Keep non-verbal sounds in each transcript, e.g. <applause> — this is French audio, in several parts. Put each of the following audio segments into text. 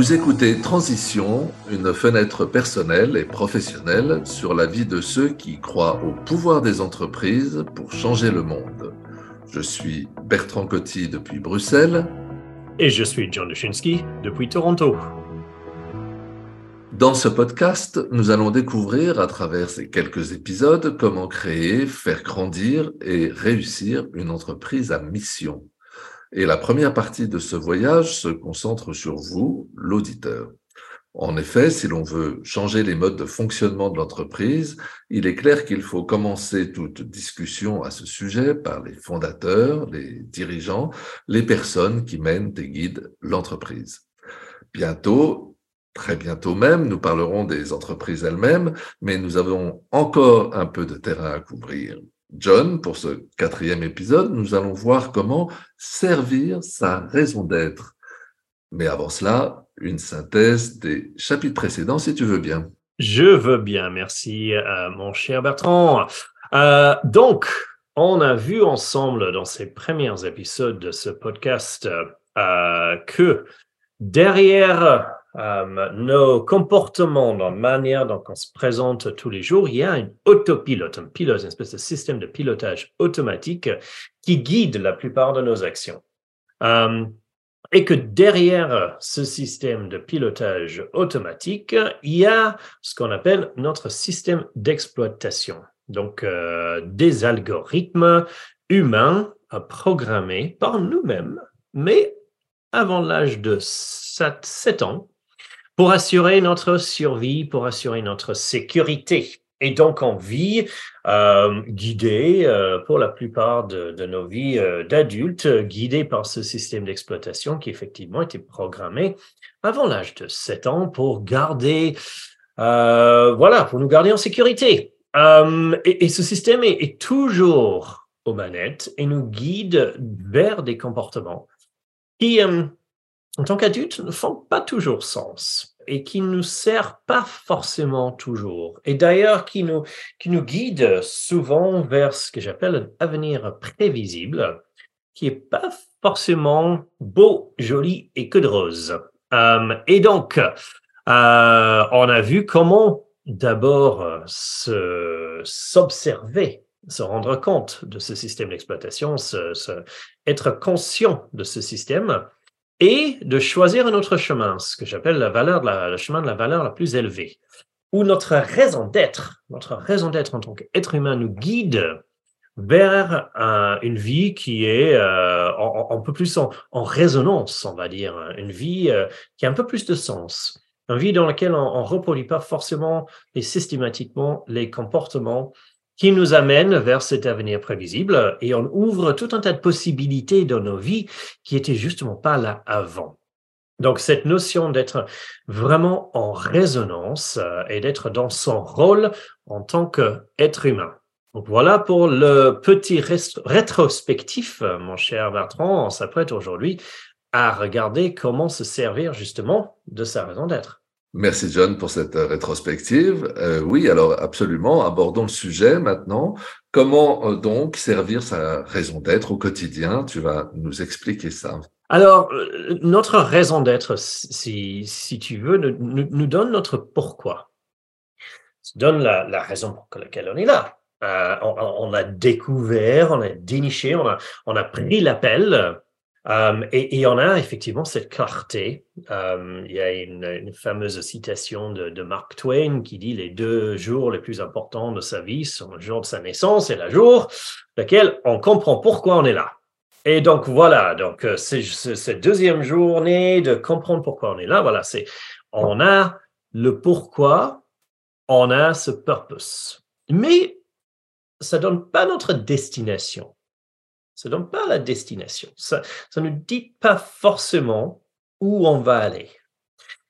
Vous écoutez Transition, une fenêtre personnelle et professionnelle sur la vie de ceux qui croient au pouvoir des entreprises pour changer le monde. Je suis Bertrand Coty depuis Bruxelles. Et je suis John Dushinsky depuis Toronto. Dans ce podcast, nous allons découvrir à travers ces quelques épisodes comment créer, faire grandir et réussir une entreprise à mission. Et la première partie de ce voyage se concentre sur vous, l'auditeur. En effet, si l'on veut changer les modes de fonctionnement de l'entreprise, il est clair qu'il faut commencer toute discussion à ce sujet par les fondateurs, les dirigeants, les personnes qui mènent et guident l'entreprise. Bientôt, très bientôt même, nous parlerons des entreprises elles-mêmes, mais nous avons encore un peu de terrain à couvrir. John, pour ce quatrième épisode, nous allons voir comment servir sa raison d'être. Mais avant cela, une synthèse des chapitres précédents, si tu veux bien. Je veux bien, merci, euh, mon cher Bertrand. Euh, donc, on a vu ensemble dans ces premiers épisodes de ce podcast euh, que derrière euh, nos comportements, la manière dont on se présente tous les jours, il y a un autopilote, un pilote, une espèce de système de pilotage automatique qui guide la plupart de nos actions. Euh, et que derrière ce système de pilotage automatique, il y a ce qu'on appelle notre système d'exploitation. Donc, euh, des algorithmes humains programmés par nous-mêmes, mais avant l'âge de 7 ans, pour assurer notre survie, pour assurer notre sécurité. Et donc, on vit euh, guidé euh, pour la plupart de, nos vies euh, d'adultes, guidés par ce système d'exploitation qui effectivement était programmé avant l'âge de 7 ans pour garder, voilà, pour nous garder en sécurité. Et, ce système est toujours aux manettes et nous guide vers des comportements qui, en tant qu'adultes, ne font pas toujours sens et qui ne nous servent pas forcément toujours. Et d'ailleurs, qui nous, qui nous guident souvent vers ce que j'appelle un avenir prévisible, qui n'est pas forcément beau, joli et que de rose. Euh, et donc, euh, on a vu comment d'abord s'observer se rendre compte de ce système d'exploitation, être conscient de ce système et de choisir un autre chemin, ce que j'appelle le chemin de la valeur la plus élevée, où notre raison d'être, notre raison d'être en tant qu'être humain nous guide vers une vie qui est euh, un peu plus en, résonance, on va dire, une vie euh, qui a un peu plus de sens, une vie dans laquelle on ne reproduit pas forcément et systématiquement les comportements qui nous amène vers cet avenir prévisible et on ouvre tout un tas de possibilités dans nos vies qui étaient justement pas là avant. Donc cette notion d'être vraiment en résonance euh, et d'être dans son rôle en tant qu'être humain. Donc voilà pour le petit rétrospectif, mon cher Bertrand. On s'apprête aujourd'hui à regarder comment se servir justement de sa raison d'être. Merci John pour cette euh, rétrospective. Euh, oui, alors absolument, abordons le sujet maintenant. Comment euh, donc servir sa raison d'être au quotidien? Tu vas nous expliquer ça. Alors, notre raison d'être, si, si tu veux, nous, donne notre pourquoi. Nous donne la, la raison pour laquelle on est là. on, on, a découvert, on a déniché, on a, on a pris l'appel euh, et, il y en a effectivement cette clarté. Euh, il y a une, fameuse citation de, Mark Twain qui dit les deux jours les plus importants de sa vie sont le jour de sa naissance et le jour lequel on comprend pourquoi on est là. Et donc voilà, donc euh, cette deuxième journée de comprendre pourquoi on est là. Voilà, c'est on a le pourquoi, on a ce purpose, mais ça donne pas notre destination. Ça ne donne pas la destination. Ça ne nous dit pas forcément où on va aller.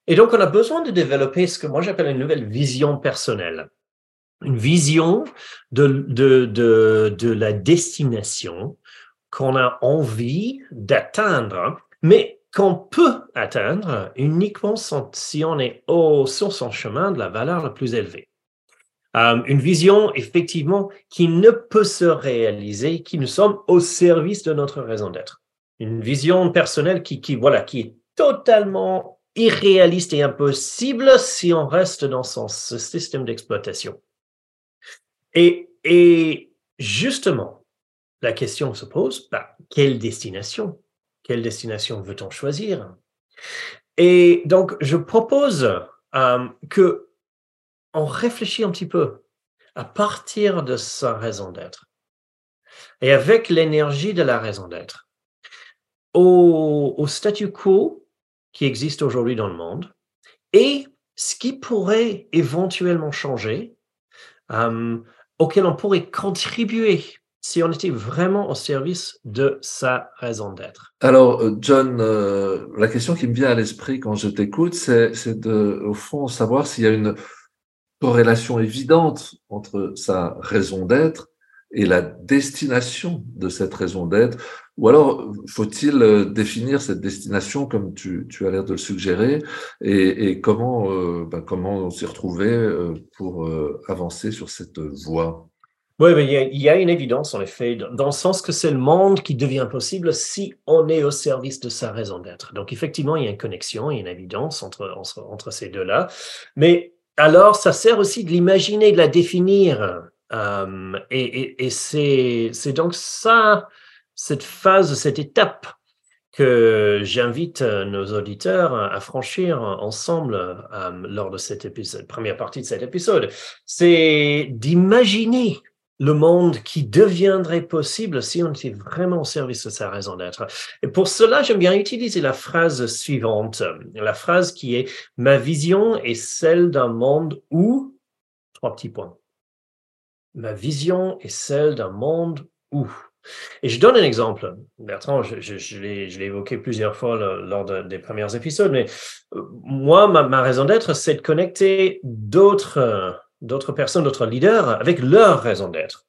Et donc, on a besoin de développer ce que moi j'appelle une nouvelle vision personnelle. Une vision de, de, de, de la destination qu'on a envie d'atteindre, mais qu'on peut atteindre uniquement si on est au, sur son chemin de la valeur la plus élevée. Euh, une vision, effectivement, qui ne peut se réaliser, qui nous sommes au service de notre raison d'être. Une vision personnelle qui, qui, voilà, qui est totalement irréaliste et impossible si on reste dans ce système d'exploitation. Et, et justement, la question se pose, bah, quelle destination? Quelle destination veut-on choisir? Et donc, je propose euh, que on réfléchit un petit peu à partir de sa raison d'être et avec l'énergie de la raison d'être au, statu quo qui existe aujourd'hui dans le monde et ce qui pourrait éventuellement changer, euh, auquel on pourrait contribuer si on était vraiment au service de sa raison d'être. Alors, euh, John, euh, la question qui me vient à l'esprit quand je t'écoute, c'est de, au fond, savoir s'il y a une corrélation évidente entre sa raison d'être et la destination de cette raison d'être Ou alors, faut-il euh, définir cette destination comme tu, as l'air de le suggérer et, comment, euh, ben, comment s'y retrouver euh, pour avancer sur cette voie? Oui, mais il y, a, il y, a, une évidence, en effet, dans le sens que c'est le monde qui devient possible si on est au service de sa raison d'être. Donc, effectivement, il y a une connexion, il y a une évidence entre, entre, entre ces deux-là. Mais alors, ça sert aussi de l'imaginer, de la définir. Euh, et, c'est donc ça, cette phase, cette étape que j'invite nos auditeurs à franchir ensemble euh, lors de cette première partie de cet épisode, c'est d'imaginer le monde qui deviendrait possible si on était vraiment au service de sa raison d'être. Et pour cela, j'aime bien utiliser la phrase suivante, la phrase qui est Ma vision est celle d'un monde où, trois petits points, ma vision est celle d'un monde où. Et je donne un exemple. Bertrand, je, l'ai évoqué plusieurs fois lors de, des premiers épisodes, mais euh, moi, ma raison d'être, c'est de connecter d'autres d'autres personnes, d'autres leaders avec leur raison d'être.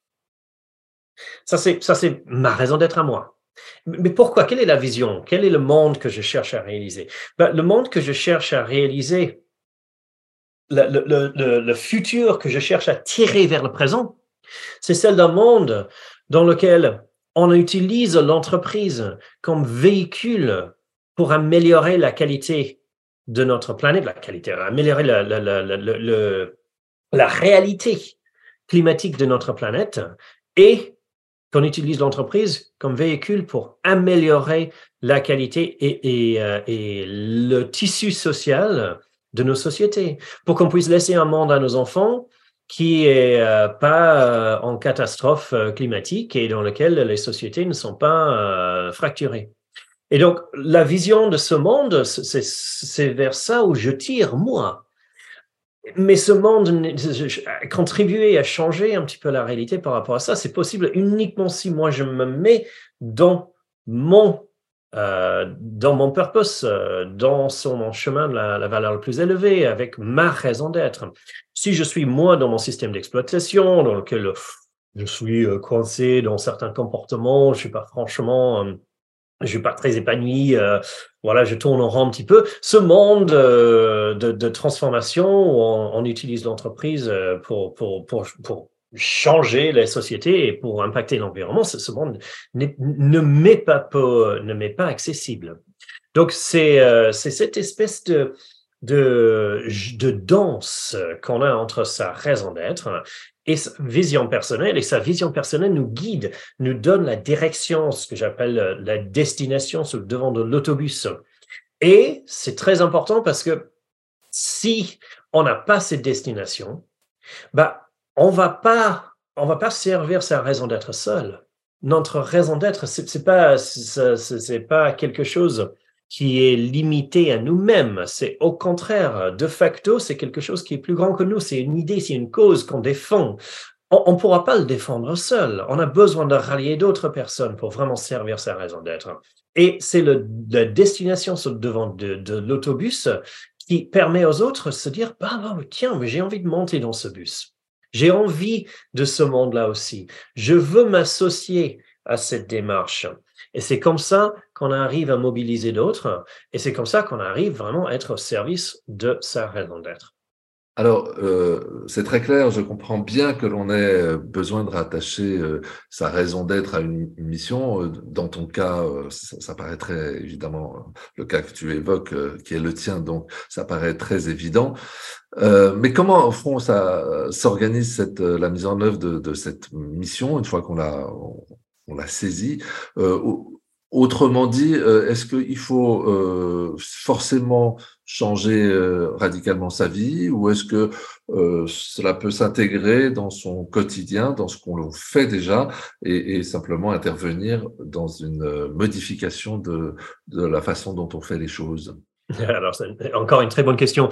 Ça, c'est ça, c'est ma raison d'être à moi. Mais pourquoi? Quelle est la vision? Quel est le monde que je cherche à réaliser? Ben, Le monde que je cherche à réaliser, le, le, le, futur que je cherche à tirer vers le présent, c'est celle d'un monde dans lequel on utilise l'entreprise comme véhicule pour améliorer la qualité de notre planète, la qualité, améliorer la, la, la, la réalité climatique de notre planète et qu'on utilise l'entreprise comme véhicule pour améliorer la qualité euh, et le tissu social de nos sociétés, pour qu'on puisse laisser un monde à nos enfants qui est euh, pas euh, en catastrophe climatique et dans lequel les sociétés ne sont pas fracturées. Et donc, la vision de ce monde, c'est vers ça où je tire, moi. Mais ce monde, contribuer à changer un petit peu la réalité par rapport à ça, c'est possible uniquement si moi je me mets dans mon euh, dans mon purpose, euh, dans son, mon chemin de la, la, valeur la plus élevée, avec ma raison d'être. Si je suis moi dans mon système d'exploitation, dans lequel je suis euh, coincé dans certains comportements, je suis pas franchement, je suis pas très épanoui, voilà, je tourne en rond un petit peu. Ce monde de, de, transformation où on, utilise l'entreprise pour, pour, pour, pour changer la société et pour impacter l'environnement, ce, monde ne m'est pas, pas accessible. Donc c'est euh, c'est cette espèce de de, de danse qu'on a entre sa raison d'être et sa vision personnelle. Et sa vision personnelle nous guide, nous donne la direction, ce que j'appelle la destination sur le devant de l'autobus. Et c'est très important parce que si on n'a pas cette destination, bah, on va pas, on va pas servir sa raison d'être seul. Notre raison d'être, c'est pas, c'est, pas quelque chose qui est limité à nous-mêmes. C'est au contraire, de facto, c'est quelque chose qui est plus grand que nous. C'est une idée, c'est une cause qu'on défend. On ne pourra pas le défendre seul. On a besoin de rallier d'autres personnes pour vraiment servir sa raison d'être. Et c'est la destination sur devant de, l'autobus qui permet aux autres de se dire, bah, bah tiens, j'ai envie de monter dans ce bus. J'ai envie de ce monde-là aussi. Je veux m'associer à cette démarche. Et c'est comme ça qu'on arrive à mobiliser d'autres. Et c'est comme ça qu'on arrive vraiment à être au service de sa raison d'être. Alors, euh, c'est très clair, je comprends bien que l'on ait euh, besoin de rattacher euh, sa raison d'être à une, mission. Dans ton cas, ça, ça, paraît très évidemment, le cas que tu évoques, qui est le tien, donc ça paraît très évident. mais comment, au fond, ça s'organise la mise en œuvre de, cette mission, une fois qu'on l'a on, l'a saisie? Autrement dit, est-ce qu'il faut forcément changer euh, radicalement sa vie ou est-ce que euh, cela peut s'intégrer dans son quotidien, dans ce qu'on fait déjà et, simplement intervenir dans une euh, modification de, la façon dont on fait les choses? <laughs> Alors, c'est encore une très bonne question.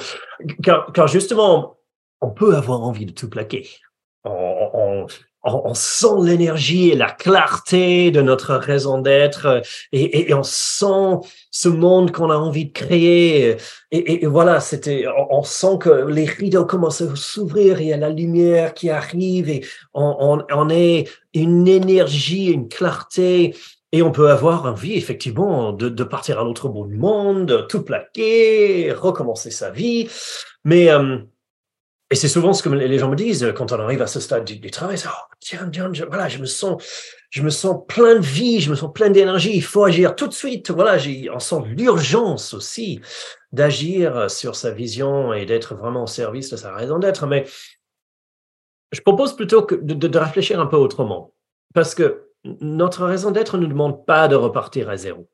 Car, justement, on peut avoir envie de tout plaquer. On, sent l'énergie et la clarté de notre raison d'être euh, et, on sent ce monde qu'on a envie de créer. Et, voilà, c'était, on, sent que les rideaux commencent à s'ouvrir, il y a la lumière qui arrive et on, on, est une énergie, une clarté. Et on peut avoir envie, effectivement, de, de partir à l'autre bout du monde, tout plaquer, recommencer sa vie. Mais euh, et c'est souvent ce que les gens me disent quand on arrive à ce stade du, travail. Oh, tiens, tiens, je, voilà, je me sens, je me sens plein de vie, je me sens plein d'énergie. Il faut agir tout de suite. Voilà, on sent l'urgence aussi d'agir sur sa vision et d'être vraiment au service de sa raison d'être. Mais je propose plutôt que de, de réfléchir un peu autrement, parce que notre raison d'être ne demande pas de repartir à zéro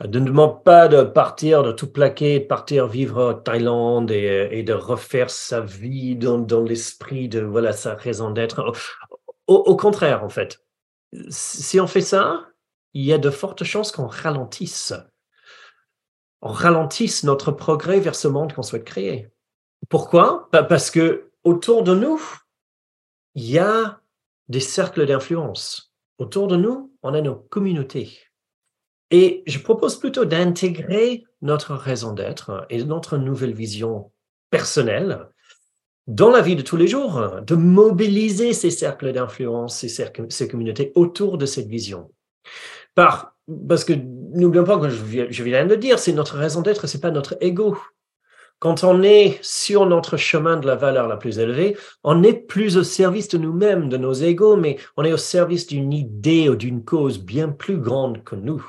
ne demande pas de partir, de tout plaquer, de partir vivre en Thaïlande et, de refaire sa vie dans, dans l'esprit de voilà sa raison d'être. Au, contraire, en fait, si on fait ça, il y a de fortes chances qu'on ralentisse. On ralentisse notre progrès vers ce monde qu'on souhaite créer. Pourquoi? Parce que autour de nous, il y a des cercles d'influence. Autour de nous, on a nos communautés. Et je propose plutôt d'intégrer notre raison d'être et notre nouvelle vision personnelle dans la vie de tous les jours, de mobiliser ces cercles d'influence, ces, communautés autour de cette vision. Par, parce que n'oublions pas que je, viens de dire, c'est notre raison d'être, c'est pas notre ego. Quand on est sur notre chemin de la valeur la plus élevée, on n'est plus au service de nous-mêmes, de nos égos, mais on est au service d'une idée ou d'une cause bien plus grande que nous.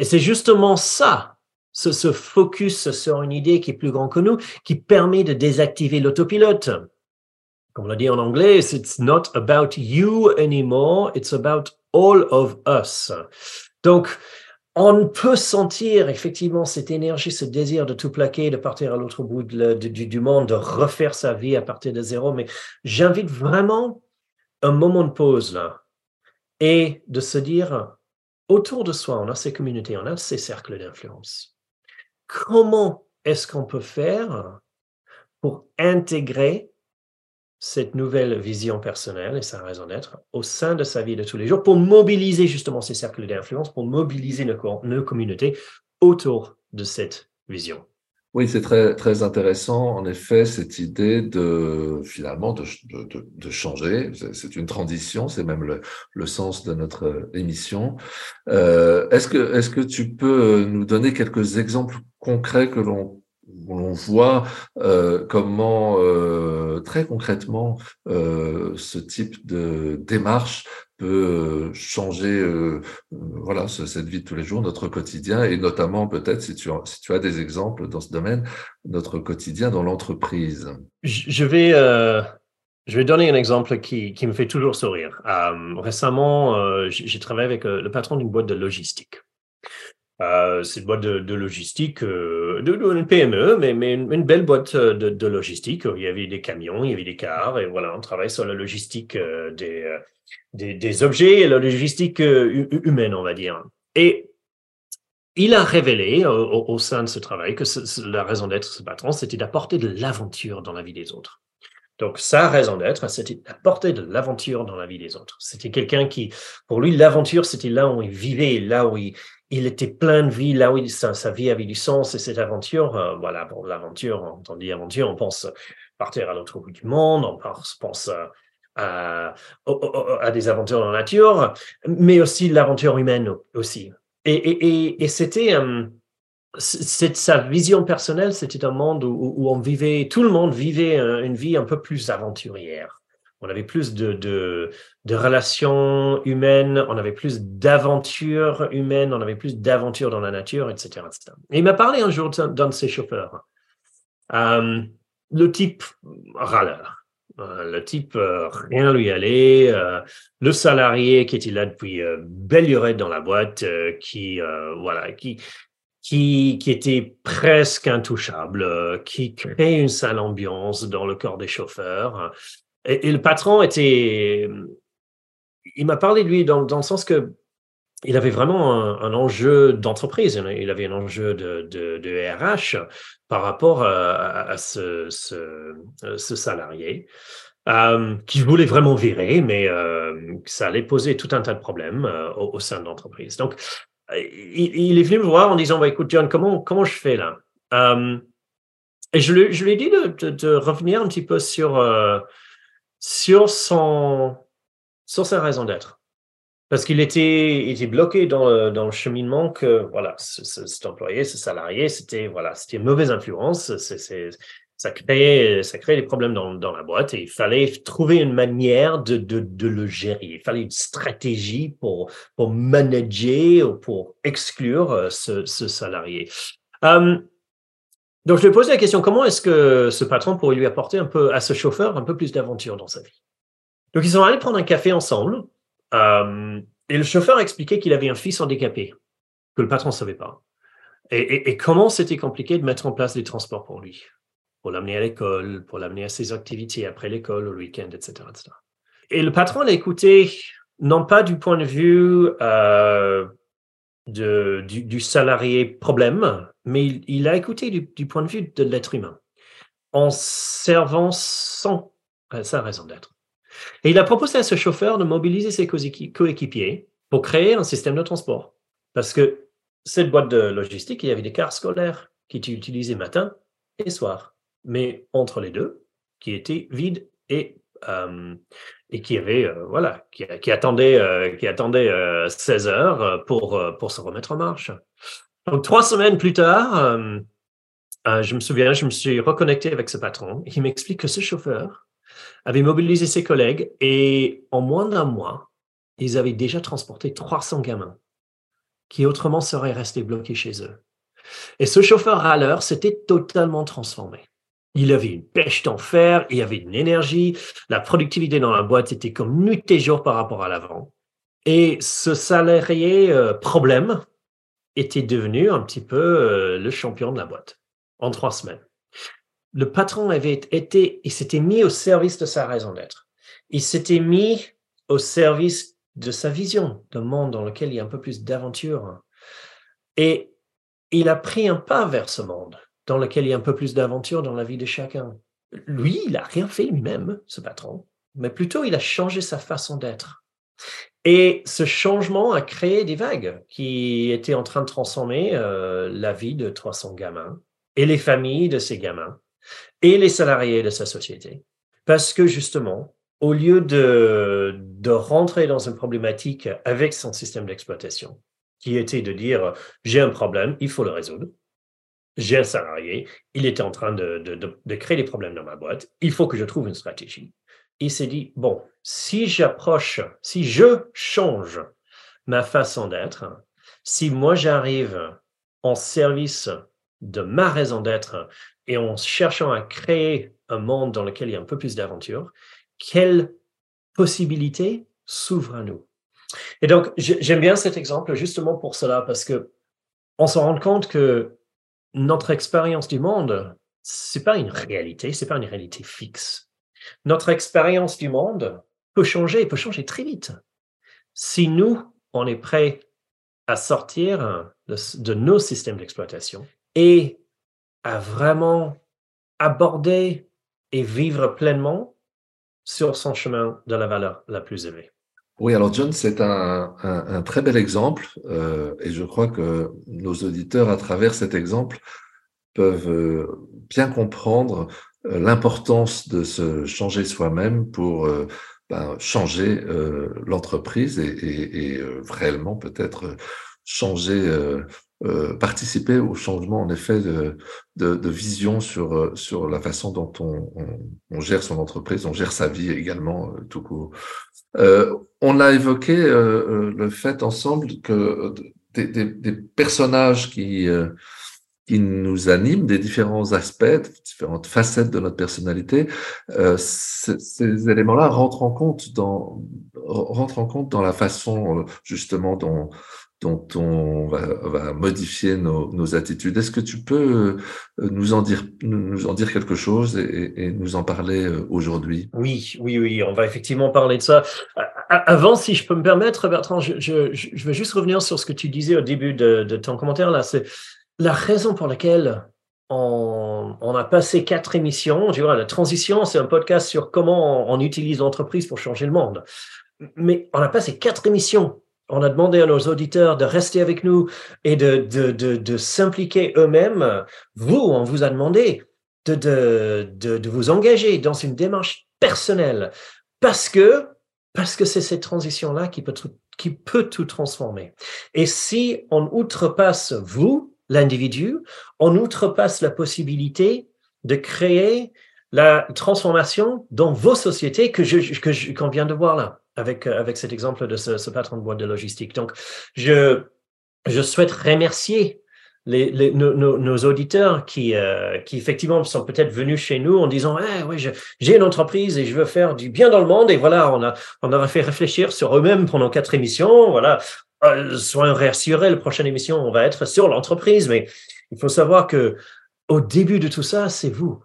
Et c'est justement ça, ce, focus sur une idée qui est plus grand que nous, qui permet de désactiver l'autopilote. Comme on l'a dit en anglais, it's not about you anymore, it's about all of us. Donc, on peut sentir effectivement cette énergie, ce désir de tout plaquer, de partir à l'autre bout du, monde, de refaire sa vie à partir de zéro. Mais j'invite vraiment un moment de pause là et de se dire, autour de soi, on a ces communautés, on a ces cercles d'influence. Comment est-ce qu'on peut faire pour intégrer cette nouvelle vision personnelle et sa raison d'être au sein de sa vie de tous les jours pour mobiliser justement ces cercles d'influence, pour mobiliser nos communautés autour de cette vision? Oui, c'est très, très intéressant, en effet, cette idée de finalement de, de, de changer. C'est une transition, c'est même le, le, sens de notre émission. Euh, est-ce que, est-ce que tu peux nous donner quelques exemples concrets que l'on on voit euh, comment euh, très concrètement euh, ce type de démarche peut changer voilà cette vie de tous les jours, notre quotidien et notamment peut-être si tu, as, des exemples dans ce domaine, notre quotidien dans l'entreprise. Je vais je vais donner un exemple qui me fait toujours sourire. récemment, j'ai travaillé avec le patron d'une boîte de logistique. Euh, c'est une boîte de, logistique, euh, une PME, mais, une, belle boîte euh, de, logistique. Il y avait des camions, il y avait des cars, et voilà, on travaille sur la logistique des, des, objets et la logistique humaine, on va dire. Et il a révélé au, sein de ce travail que la raison d'être de ce patron, c'était d'apporter de l'aventure dans la vie des autres. Donc, sa raison d'être, c'était d'apporter de l'aventure dans la vie des autres. C'était quelqu'un qui, pour lui, l'aventure, c'était là où il vivait, là où il, il était plein de vie, là où sa, vie avait du sens et cette aventure, euh, voilà, bon, l'aventure, on dit aventure, on pense partir à l'autre bout du monde, on pense, euh, à, des aventures dans la nature, mais aussi l'aventure humaine aussi. Et, c'était, euh, sa vision personnelle, c'était un monde où, on vivait, tout le monde vivait une vie un peu plus aventurière. On avait plus de, de, relations humaines, on avait plus d'aventures humaines, on avait plus d'aventures dans la nature, etc., Et il m'a parlé un jour d'un de ses chauffeurs, euh, le type râleur. Euh, le type, euh, rien lui allait. le salarié qui était là depuis belle lurette dans la boîte, qui, voilà, qui, qui, qui était presque intouchable, qui créait une sale ambiance dans le corps des chauffeurs. Et, le patron était, il m'a parlé de lui dans, le sens que il avait vraiment un, enjeu d'entreprise, il avait un enjeu de, de, RH par rapport à, ce, ce, salarié. Euh, qui voulait vraiment virer, mais euh, ça allait poser tout un tas de problèmes euh, au, sein de l'entreprise. Donc, il, est venu me voir en disant bah, Écoute, John, comment, comment je fais là? Euh, Et je, lui, je lui ai dit de, de, revenir un petit peu sur, euh, sur, son, sur sa raison d'être. Parce qu'il était, était bloqué dans le, dans le cheminement que voilà, cet employé, ce salarié, c'était voilà, c'était une mauvaise influence. Ça créait, ça créait des problèmes dans, dans, la boîte et il fallait trouver une manière de, de, de, le gérer. Il fallait une stratégie pour, pour manager ou pour exclure euh, ce, ce salarié. Euh, donc, je lui ai posé la question, comment est-ce que ce patron pourrait lui apporter un peu à ce chauffeur un peu plus d'aventure dans sa vie? Donc, ils sont allés prendre un café ensemble euh, et le chauffeur a expliqué qu'il avait un fils handicapé que le patron ne savait pas. Et, comment c'était compliqué de mettre en place des transports pour lui? Pour l'amener à l'école, pour l'amener à ses activités après l'école, au week-end, etc., Et le patron l'a écouté, non pas du point de vue euh, du, salarié problème, mais il, a écouté du, point de vue de l'être humain, en servant sans sa raison d'être. Et il a proposé à ce chauffeur de mobiliser ses coéquipiers pour créer un système de transport. Parce que cette boîte de logistique, il y avait des cars scolaires qui étaient utilisés matin et soir mais entre les deux, qui était vide et, et qui avait, voilà, qui, attendait, qui attendait 16 heures pour, pour se remettre en marche. Donc, trois semaines plus tard, je me souviens, je me suis reconnecté avec ce patron. Il m'explique que ce chauffeur avait mobilisé ses collègues et en moins d'un mois, ils avaient déjà transporté 300 gamins qui autrement seraient restés bloqués chez eux. Et ce chauffeur râleur s'était totalement transformé. Il avait une pêche d'enfer, il avait une énergie, la productivité dans la boîte était comme nuit et jour par rapport à l'avant. Et ce salarié euh, problème était devenu un petit peu euh, le champion de la boîte en trois semaines. Le patron avait été, il s'était mis au service de sa raison d'être. Il s'était mis au service de sa vision d'un monde dans lequel il y a un peu plus d'aventure. Et il a pris un pas vers ce monde dans lequel il y a un peu plus d'aventure dans la vie de chacun. Lui, il n'a rien fait lui-même, ce patron, mais plutôt il a changé sa façon d'être. Et ce changement a créé des vagues qui étaient en train de transformer euh, la vie de 300 gamins et les familles de ces gamins et les salariés de sa société. Parce que justement, au lieu de, de rentrer dans une problématique avec son système d'exploitation, qui était de dire j'ai un problème, il faut le résoudre, j'ai un salarié, il était en train de, de, créer des problèmes dans ma boîte, il faut que je trouve une stratégie. Il s'est dit, bon, si j'approche, si je change ma façon d'être, si moi j'arrive en service de ma raison d'être et en cherchant à créer un monde dans lequel il y a un peu plus d'aventure, quelles possibilités s'ouvrent à nous? Et donc, j'aime bien cet exemple justement pour cela, parce que on se rend compte que notre expérience du monde, c'est pas une réalité, c'est pas une réalité fixe. Notre expérience du monde peut changer, peut changer très vite. Si nous, on est prêt à sortir de, nos systèmes d'exploitation et à vraiment aborder et vivre pleinement sur son chemin de la valeur la plus élevée. Oui, alors John, c'est un, très bel exemple euh, et je crois que nos auditeurs, à travers cet exemple, peuvent euh, bien comprendre euh, l'importance de se changer soi-même pour ben, changer l'entreprise et, et, réellement peut-être changer euh, participer au changement, en effet, de, de, vision sur, euh, sur la façon dont on, on, gère son entreprise, on gère sa vie également, euh, tout court. on a évoqué le fait ensemble que des, des, des personnages qui qui nous animent, des différents aspects, différentes facettes de notre personnalité, euh, ces éléments-là rentrent en compte dans rentrent en compte dans la façon justement dont dont on va, modifier nos, attitudes. Est-ce que tu peux euh, nous en dire, quelque chose et, nous en parler euh, aujourd'hui? Oui, oui, oui, on va effectivement parler de ça. Avant, si je peux me permettre, Bertrand, je, je, vais juste revenir sur ce que tu disais au début de, de ton commentaire. Là, c'est la raison pour laquelle on, a passé quatre émissions, tu vois, la transition, c'est un podcast sur comment on, utilise l'entreprise pour changer le monde. Mais on a passé quatre émissions on a demandé à nos auditeurs de rester avec nous et de, s'impliquer eux-mêmes. Vous, on vous a demandé de, vous engager dans une démarche personnelle parce que parce que c'est cette transition-là qui peut, qui peut tout transformer. Et si on outrepasse vous, l'individu, on outrepasse la possibilité de créer la transformation dans vos sociétés que je, que qu'on vient de voir là avec, euh, avec cet exemple de ce, patron de boîte de logistique. Donc, je, je souhaite remercier nos, auditeurs qui, euh, qui effectivement sont peut-être venus chez nous en disant eh, oui, j'ai une entreprise et je veux faire du bien dans le monde. Et voilà, on a, on a fait réfléchir sur eux-mêmes pendant quatre émissions. Voilà, euh, soyons réassurés, la prochaine émission, on va être sur l'entreprise. Mais il faut savoir que au début de tout ça, c'est vous.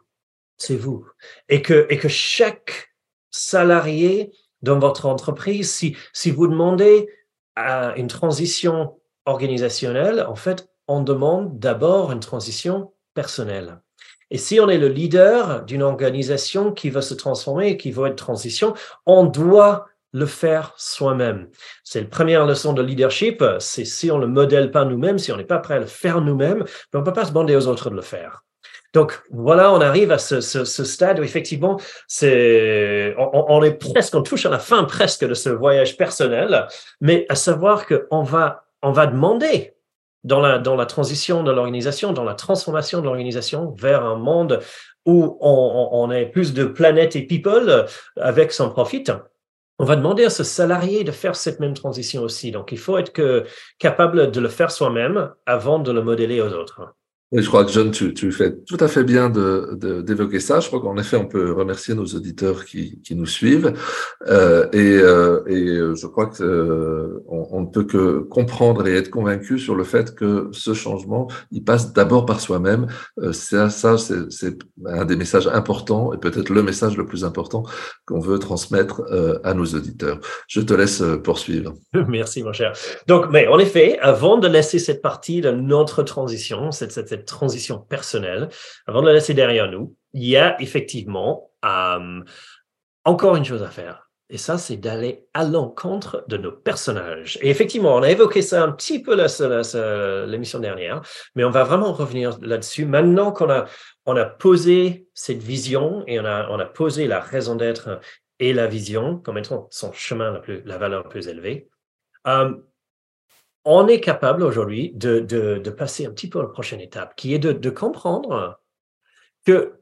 C'est vous. Et que, et que chaque salarié dans votre entreprise, si, si vous demandez à une transition organisationnelle, en fait, on demande d'abord une transition personnelle. Et si on est le leader d'une organisation qui va se transformer, qui va être transition, on doit le faire soi-même. C'est la première leçon de leadership, c'est si on ne le modèle pas nous-mêmes, si on n'est pas prêt à le faire nous-mêmes, on ne peut pas se demander aux autres de le faire. Donc voilà, on arrive à ce, stade où effectivement, c'est, on, est presque, on touche à la fin presque de ce voyage personnel, mais à savoir qu'on va, on va demander dans la, transition de l'organisation, dans la transformation de l'organisation vers un monde où on, on, est plus de planète et people avec son profit, on va demander à ce salarié de faire cette même transition aussi. Donc, il faut être capable de le faire soi-même avant de le modeler aux autres je crois que John, tu, fais tout à fait bien de, d'évoquer ça. Je crois qu'en effet, on peut remercier nos auditeurs qui, nous suivent. Euh, et, euh, et, je crois que euh, on, ne peut que comprendre et être convaincu sur le fait que ce changement, il passe d'abord par soi-même. Euh, ça, c'est un des messages importants et peut-être le message le plus important qu'on veut transmettre à nos auditeurs. Je te laisse poursuivre. <laughs> Merci, mon cher. Donc, mais en effet, avant de laisser cette partie de notre transition, cette transition personnelle, avant de la laisser derrière nous, il y a effectivement euh, encore une chose à faire. Et ça, c'est d'aller à l'encontre de nos personnages. Et effectivement, on a évoqué ça un petit peu l'émission dernière, mais on va vraiment revenir là-dessus. Maintenant qu'on a, on a posé cette vision et on a, on a posé la raison d'être et la vision comme étant son chemin la, plus, la valeur la plus élevée, euh, on est capable aujourd'hui de, de, passer un petit peu à la prochaine étape, qui est de, comprendre que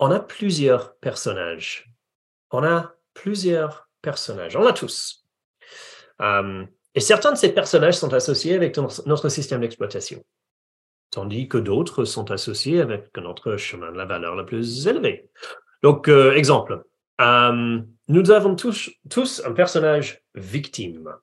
on a plusieurs personnages. On a plusieurs personnages. On a tous. Euh, et certains de ces personnages sont associés avec notre système d'exploitation, tandis que d'autres sont associés avec notre chemin de la valeur la plus élevée. Donc, euh, exemple, euh, nous avons tous, tous un personnage victime.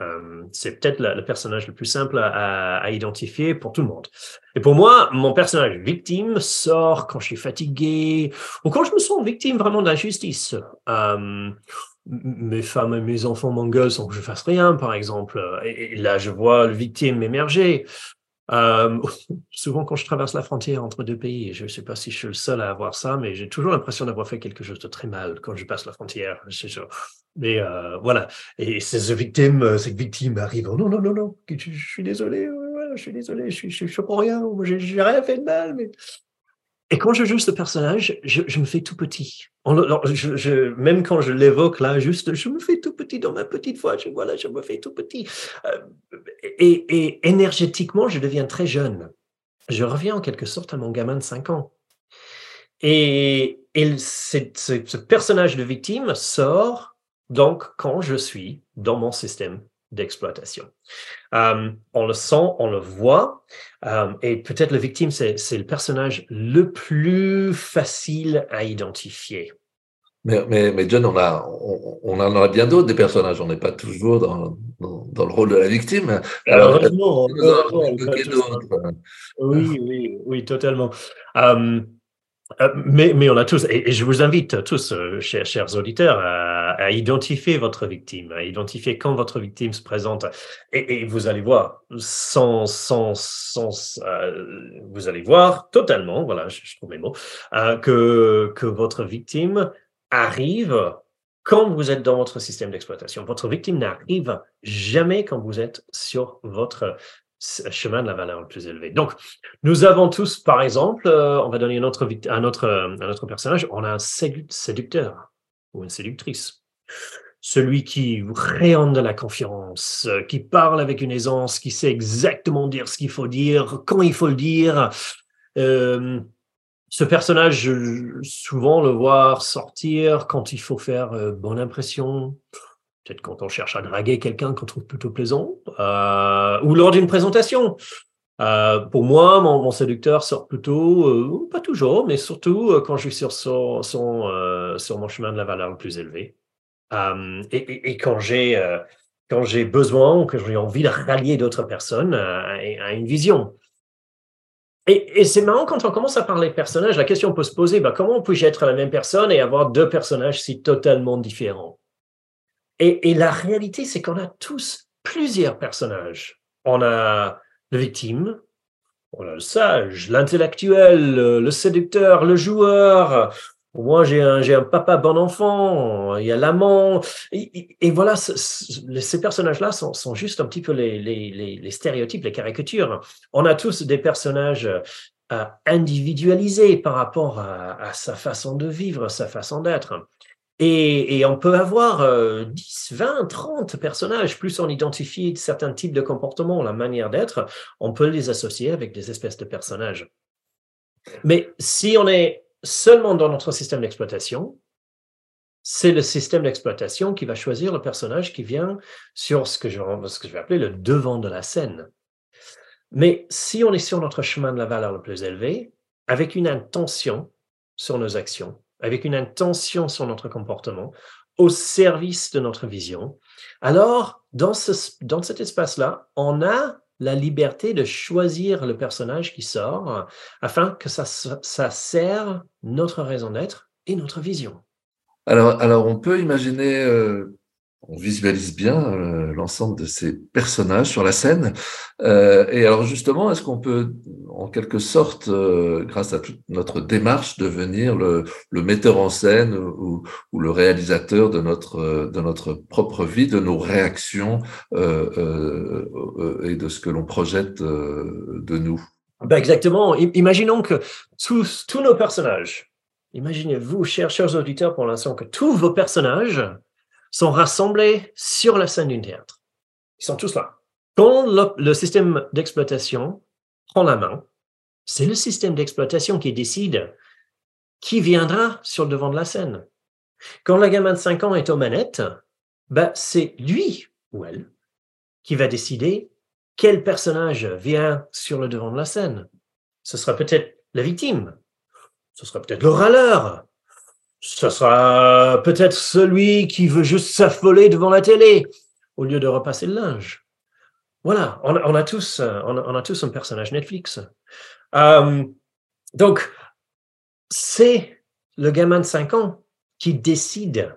Euh, c'est peut-être le personnage le plus simple à, identifier pour tout le monde. Et pour moi, mon personnage victime sort quand je suis fatigué ou quand je me sens victime vraiment d'injustice. Euh, mes femmes et mes enfants m'engueulent sans que je fasse rien, par exemple. Et, là, je vois le victime émerger. Euh, <laughs> souvent, quand je traverse la frontière entre deux pays, je ne sais pas si je suis le seul à avoir ça, mais j'ai toujours l'impression d'avoir fait quelque chose de très mal quand je passe la frontière. Je mais euh, voilà. Et euh, cette victime arrive. Oh non, non, non, non, je, suis désolé, je suis désolé, je je suis pour rien, j'ai rien fait de mal. Mais... Et quand je joue ce personnage, je, me fais tout petit. même quand je l'évoque là, juste, je me fais tout petit dans ma petite voix. Je, voilà, je me fais tout petit. Euh, et, énergétiquement, je deviens très jeune. Je reviens en quelque sorte à mon gamin de 5 ans. Et, ce personnage de victime sort donc quand je suis dans mon système d'exploitation. Euh, on le sent, on le voit, euh, et peut-être la victime, c'est le personnage le plus facile à identifier. Mais, mais, John, on, a, on, en a bien d'autres des personnages. On n'est pas toujours dans, dans, le rôle de la victime. Alors, heureusement, oui, oui, oui, totalement. Euh, euh, mais, on a tous, et, je vous invite tous, euh, chers, auditeurs, à, identifier votre victime, à identifier quand votre victime se présente. Et, vous allez voir, sans, sans, sans euh, vous allez voir totalement, voilà, je, trouve mes mots, que, que votre victime arrive quand vous êtes dans votre système d'exploitation. Votre victime n'arrive jamais quand vous êtes sur votre chemin de la valeur le plus élevé. Donc, nous avons tous, par exemple, euh, on va donner un autre, un, autre, un autre personnage, on a un séducteur ou une séductrice. Celui qui rayonne de la confiance, euh, qui parle avec une aisance, qui sait exactement dire ce qu'il faut dire, quand il faut le dire. Euh, ce personnage, souvent le voir sortir quand il faut faire bonne impression, peut-être quand on cherche à draguer quelqu'un qu'on trouve plutôt plaisant, euh, ou lors d'une présentation. Euh, pour moi, mon, séducteur sort plutôt, euh, pas toujours, mais surtout quand je suis sur, son, sur mon chemin de la valeur le plus élevé. Et, quand j'ai quand j'ai besoin ou que j'ai envie de rallier d'autres personnes à, une vision. Et, c'est marrant quand on commence à parler de personnages, la question peut se poser, bah, comment puis-je être la même personne et avoir deux personnages si totalement différents? Et, la réalité, c'est qu'on a tous plusieurs personnages. On a le victime, on a le sage, l'intellectuel, le séducteur, le joueur. Moi, j'ai un, j'ai un papa bon enfant, il y a l'amant. Et, voilà, ces personnages-là sont, juste un petit peu les, stéréotypes, les caricatures. On a tous des personnages euh, individualisés par rapport à, sa façon de vivre, sa façon d'être. Et, on peut avoir 10, 20, 30 personnages, plus on identifie certains types de comportements, la manière d'être, on peut les associer avec des espèces de personnages. Mais si on est seulement dans notre système d'exploitation, c'est le système d'exploitation qui va choisir le personnage qui vient sur ce que, je, ce que je vais appeler le devant de la scène. Mais si on est sur notre chemin de la valeur le plus élevé, avec une intention sur nos actions, avec une intention sur notre comportement, au service de notre vision, alors dans, ce, dans cet espace-là, on a la liberté de choisir le personnage qui sort afin que ça, ça sert notre raison d'être et notre vision. Alors, alors on peut imaginer euh, on visualise bien euh, l'ensemble de ces personnages sur la scène. Euh, et alors justement, est-ce qu'on peut, en quelque sorte, euh, grâce à toute notre démarche, devenir le, metteur en scène ou, le réalisateur de notre, propre vie, de nos réactions et de ce que l'on projette de nous? Ben Exactement. Imaginons que tous, tous nos personnages, imaginez-vous, chers, chers auditeurs, pour l'instant, que tous vos personnages sont rassemblés sur la scène du théâtre. Ils sont tous là. Quand le, système d'exploitation prend la main, c'est le système d'exploitation qui décide qui viendra sur le devant de la scène. Quand la gamin de 5 ans est aux manettes, bah, c'est lui ou elle qui va décider quel personnage vient sur le devant de la scène. Ce sera peut-être la victime, ce sera peut-être le râleur, ce sera peut-être celui qui veut juste s'affoler devant la télé au lieu de repasser le linge. Voilà, on, a, tous, on, a, tous un personnage Netflix. Euh, donc, c'est le gamin de 5 ans qui décide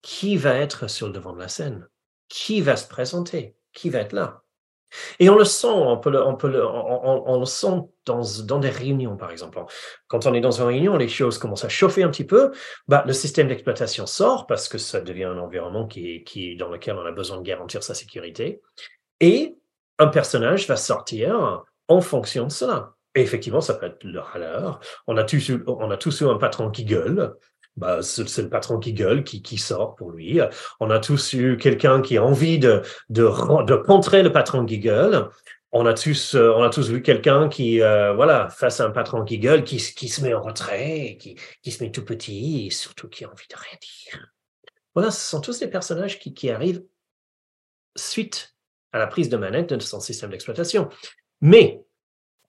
qui va être sur le devant de la scène, qui va se présenter, qui va être là. Et on le sent, on, peut le, on, peut le, on, le sent dans, dans, des réunions, par exemple. Quand on est dans une réunion, les choses commencent à chauffer un petit peu. Bah, le système d'exploitation sort parce que ça devient un environnement qui, qui, dans lequel on a besoin de garantir sa sécurité. Et un personnage va sortir en fonction de cela. Et effectivement, ça peut être le râleur. On a tous, on a tous eu un patron qui gueule. Bah, c'est le patron qui gueule, qui, qui sort pour lui. On a tous eu quelqu'un qui a envie de, de, de contrer le patron qui gueule. On a tous, euh, on a tous vu quelqu'un qui, euh, voilà, face à un patron qui gueule, qui, qui se met en retrait, qui, qui se met tout petit et surtout qui a envie de rien dire. Voilà, ce sont tous des personnages qui, qui arrivent suite à la prise de manette de son système d'exploitation. Mais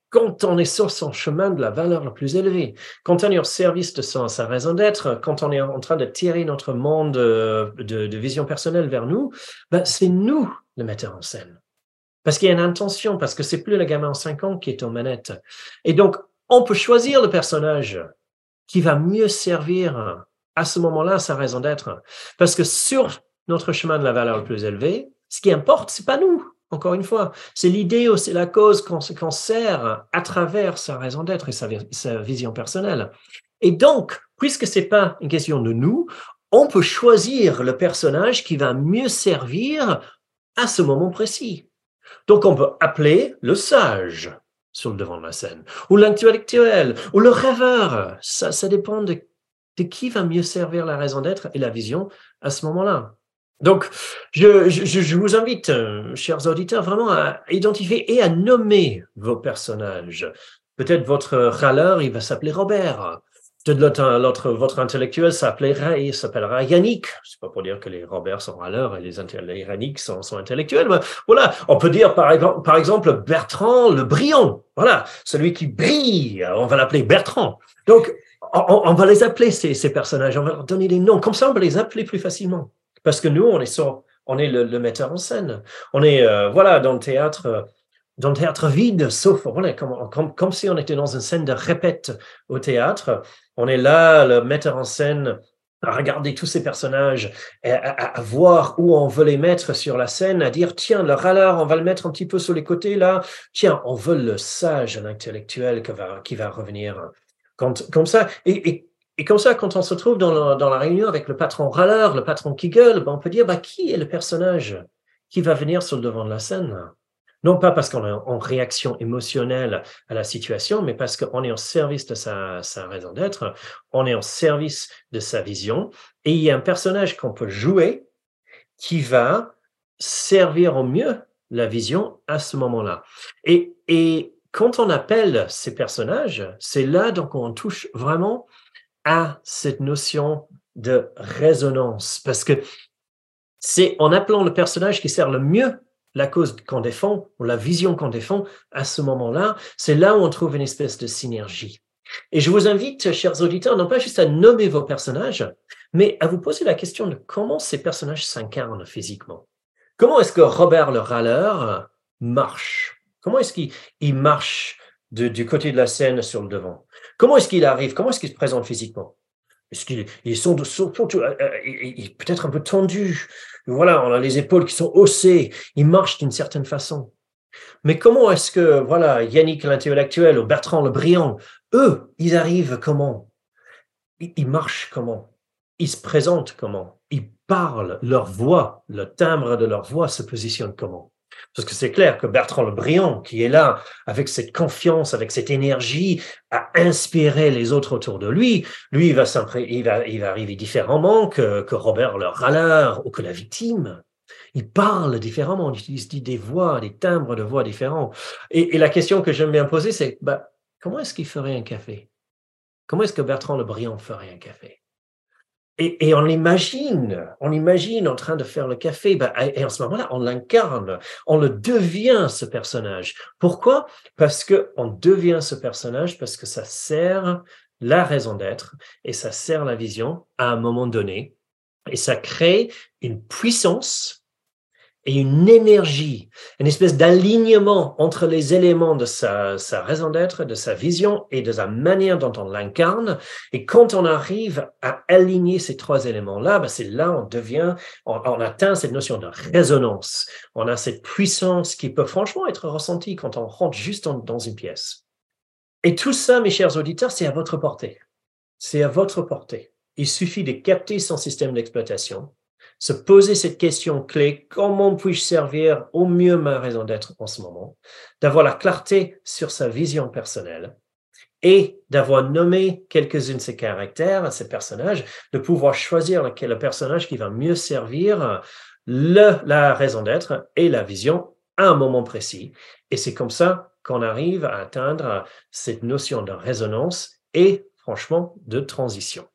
quand on est sur son chemin de la valeur la plus élevée, quand on est au service de sa raison d'être, quand on est en train de tirer notre monde euh, de, vision personnelle vers nous, ben c'est nous le metteur en scène. Parce qu'il y a une intention, parce que c'est plus le gamin en 5 ans qui est aux manettes. Et donc, on peut choisir le personnage qui va mieux servir à ce moment-là sa raison d'être. Parce que sur notre chemin de la valeur la plus élevée, ce qui importe, c'est pas nous. Encore une fois, c'est l'idée, c'est la cause qu'on sert à travers sa raison d'être et sa, vision personnelle. Et donc, puisque c'est pas une question de nous, on peut choisir le personnage qui va mieux servir à ce moment précis. Donc, on peut appeler le sage sur le devant de la scène, ou l'intellectuel, ou le rêveur. Ça, ça dépend de qui va mieux servir la raison d'être et la vision à ce moment-là. Donc, je, vous invite, euh, chers auditeurs, vraiment à identifier et à nommer vos personnages. Peut-être votre râleur, il va s'appeler Robert. Peut-être l'autre, votre intellectuel s'appellera, il s'appellera Yannick. C'est pas pour dire que les Robert sont râleurs et les, les Yannick sont, intellectuels. Mais voilà, on peut dire par exemple, par exemple Bertrand le brillant. Voilà, celui qui brille. On va l'appeler Bertrand. Donc, on, va les appeler ces, ces personnages. On va leur donner des noms. Comme ça, on va les appeler plus facilement. Parce que nous, on est, on le, metteur en scène. On est euh, voilà dans le théâtre, euh, dans le théâtre vide, sauf voilà, comme, comme, si on était dans une scène de répète au théâtre. On est là, le metteur en scène, à regarder tous ces personnages, à, voir où on veut les mettre sur la scène, à dire tiens, le râleur, on va le mettre un petit peu sur les côtés là. Tiens, on veut le sage, l'intellectuel qui va, qui va revenir. comme ça. et comme ça, quand on se trouve dans, la réunion avec le patron râleur, le patron qui gueule, ben, on peut dire bah, qui est le personnage qui va venir sur le devant de la scène? Non pas parce qu'on est en réaction émotionnelle à la situation, mais parce qu'on est en service de sa, raison d'être, on est en service de sa vision, et il y a un personnage qu'on peut jouer qui va servir au mieux la vision à ce moment-là. Et, et quand on appelle ces personnages, c'est là donc on touche vraiment à cette notion de résonance parce que c'est en appelant le personnage qui sert le mieux la cause qu'on défend ou la vision qu'on défend à ce moment-là, c'est là où on trouve une espèce de synergie. Et je vous invite, chers auditeurs, non pas juste à nommer vos personnages, mais à vous poser la question de comment ces personnages s'incarnent physiquement. Comment est-ce que Robert le râleur marche? Comment est-ce qu'il marche du côté de la scène sur le devant? Comment est-ce qu'il arrive? Comment est-ce qu'il se présente physiquement? Est-ce qu'ils sont, peut-être un peu tendus Voilà, on a les épaules qui sont haussées. Il marche d'une certaine façon. Mais comment est-ce que, voilà, Yannick l'intellectuel ou Bertrand le brillant, eux, ils arrivent comment? Ils marchent comment? Ils se présentent comment? Ils parlent, leur voix, le timbre de leur voix se positionne comment? Parce que c'est clair que Bertrand le Brillant, qui est là avec cette confiance, avec cette énergie à inspirer les autres autour de lui, lui, il va, il va, il va arriver différemment que, que Robert le râleur ou que la victime. Il parle différemment, il utilise des voix, des timbres de voix différents. Et, la question que j'aime bien poser, c'est bah, comment est-ce qu'il ferait un café? Comment est-ce que Bertrand le Brillant ferait un café? Et, on l'imagine, on l'imagine en train de faire le café. Ben, et en ce moment-là, on l'incarne, on le devient ce personnage. Pourquoi? Parce que on devient ce personnage parce que ça sert la raison d'être et ça sert la vision à un moment donné et ça crée une puissance et une énergie, une espèce d'alignement entre les éléments de sa, raison d'être, de sa vision et de sa manière dont on l'incarne. Et quand on arrive à aligner ces trois éléments-là, ben c'est là on devient, on, atteint cette notion de résonance. On a cette puissance qui peut franchement être ressentie quand on rentre juste dans une pièce. Et tout ça, mes chers auditeurs, c'est à votre portée. C'est à votre portée. Il suffit de capter son système d'exploitation, se poser cette question clé, comment puis-je servir au mieux ma raison d'être en ce moment, d'avoir la clarté sur sa vision personnelle et d'avoir nommé quelques-unes de ses caractères, ses personnages, de pouvoir choisir le personnage qui va mieux servir le, la raison d'être et la vision à un moment précis. Et c'est comme ça qu'on arrive à atteindre cette notion de résonance et franchement de transition.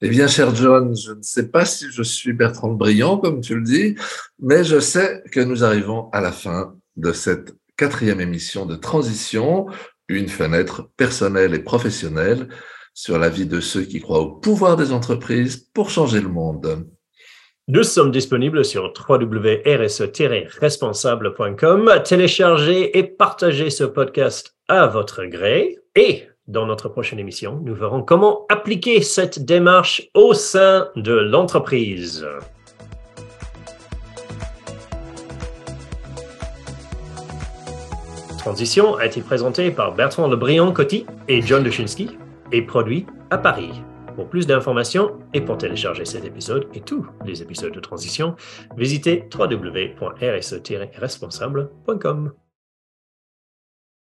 Eh bien, cher John, je ne sais pas si je suis Bertrand Briand, comme tu le dis, mais je sais que nous arrivons à la fin de cette quatrième émission de transition, une fenêtre personnelle et professionnelle sur la vie de ceux qui croient au pouvoir des entreprises pour changer le monde. Nous sommes disponibles sur www.rse-responsable.com. Téléchargez et partagez ce podcast à votre gré. Et dans notre prochaine émission, nous verrons comment appliquer cette démarche au sein de l'entreprise. Transition a été présenté par Bertrand Lebriand-Coty et John Dushinsky et produit à Paris. Pour plus d'informations et pour télécharger cet épisode et tous les épisodes de transition, visitez www.rse-responsable.com.